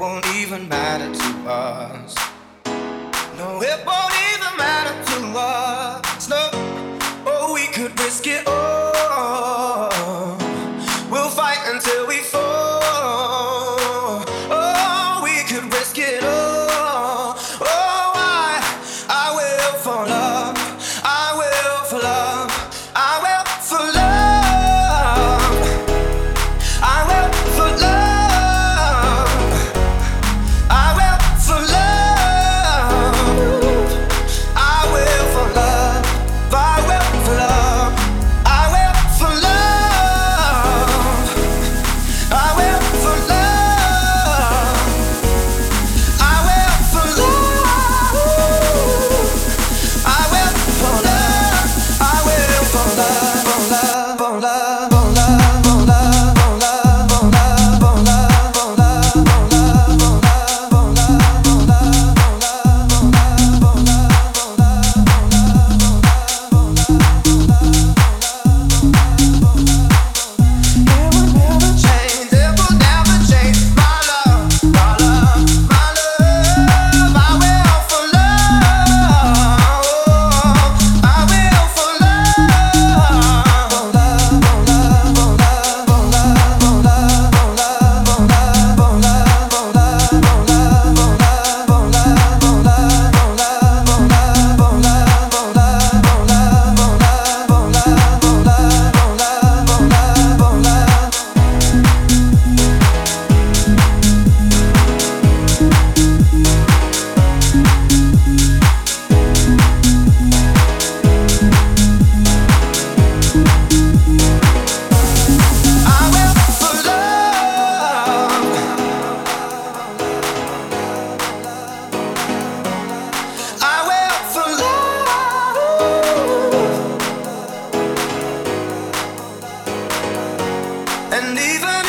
won't even matter to us. I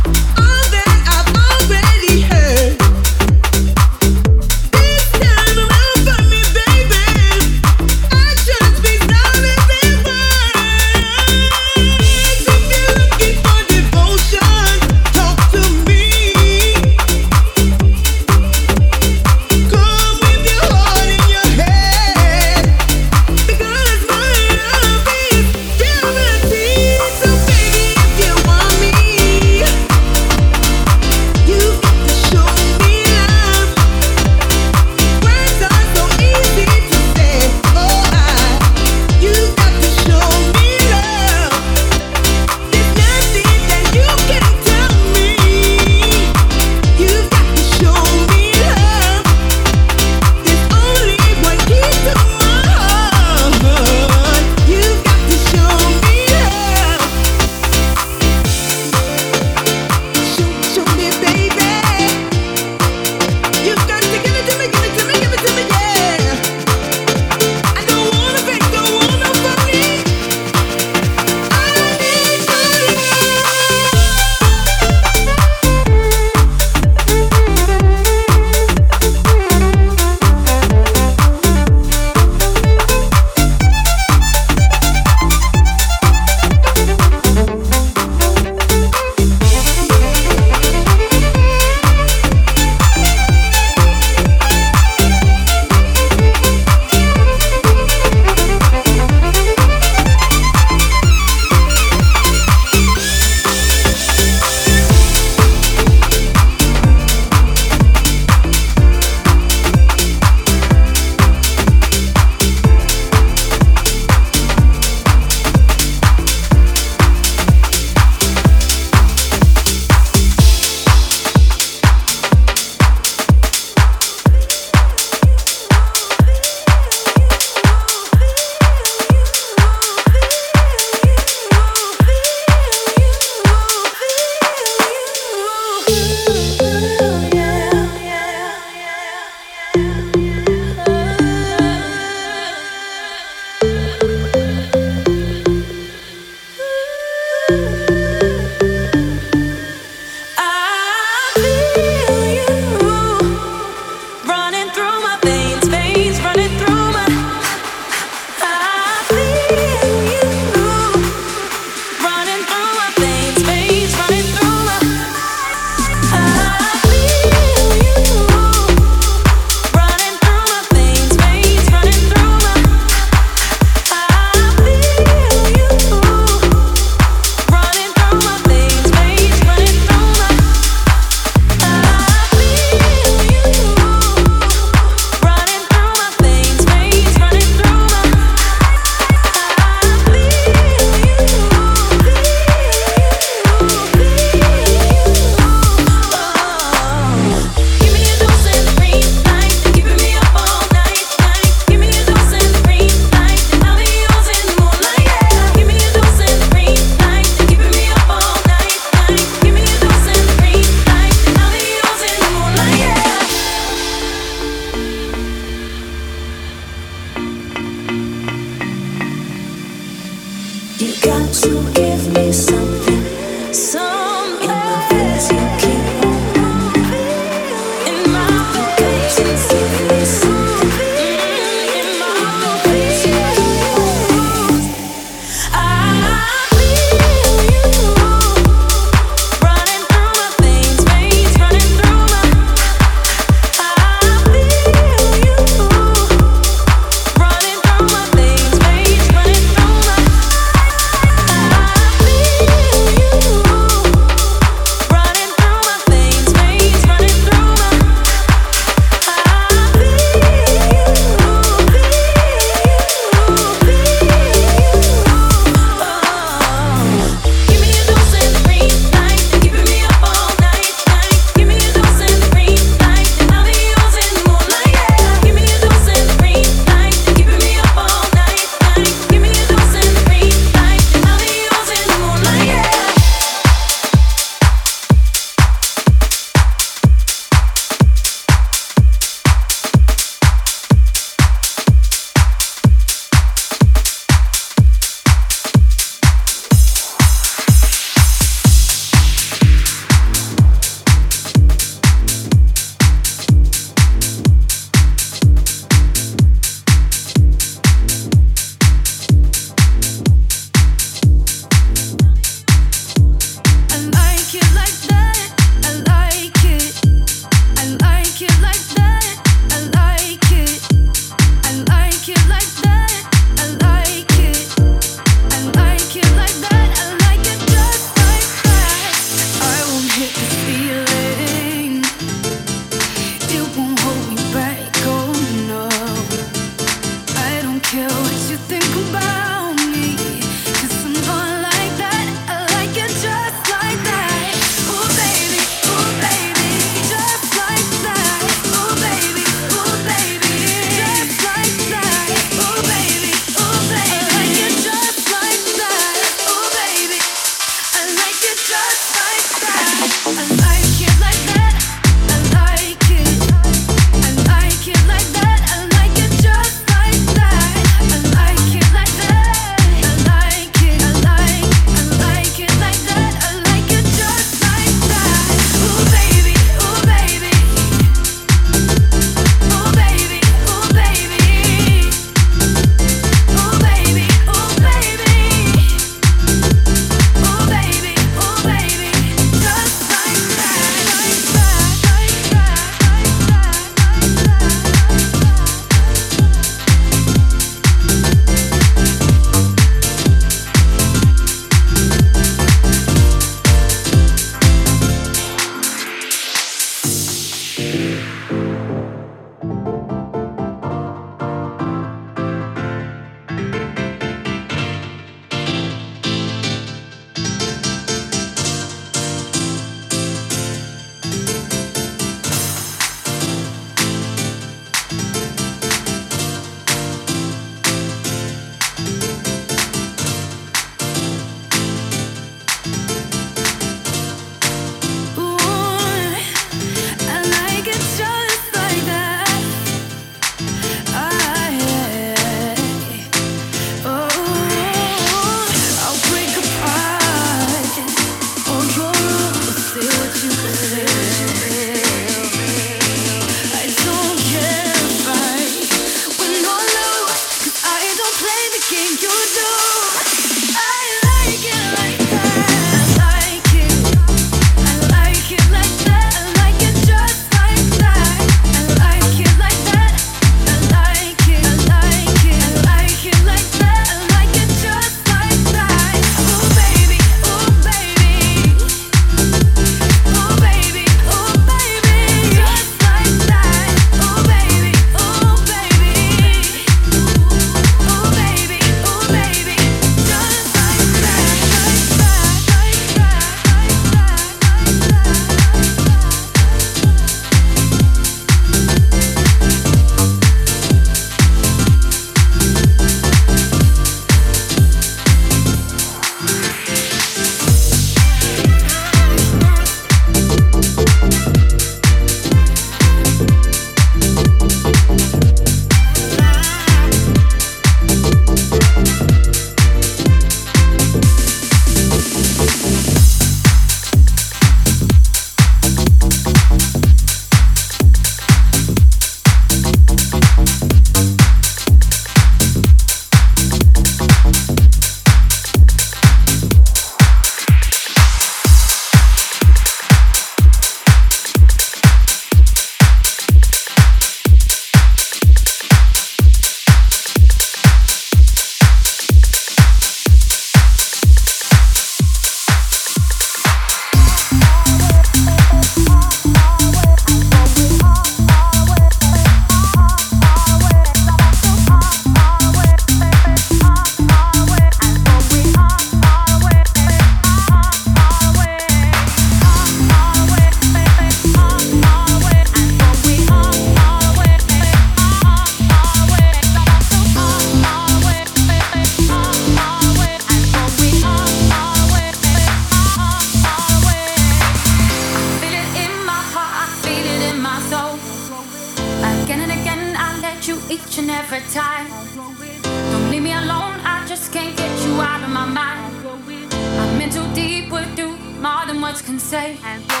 day.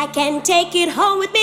I can take it home with me,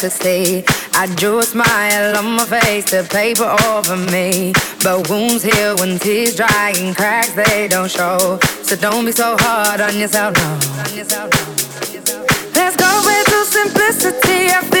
to see. I drew a smile on my face, the paper over me. But wounds heal when tears dry and cracks they don't show. So don't be so hard on yourself, no. Let's go with the simplicity.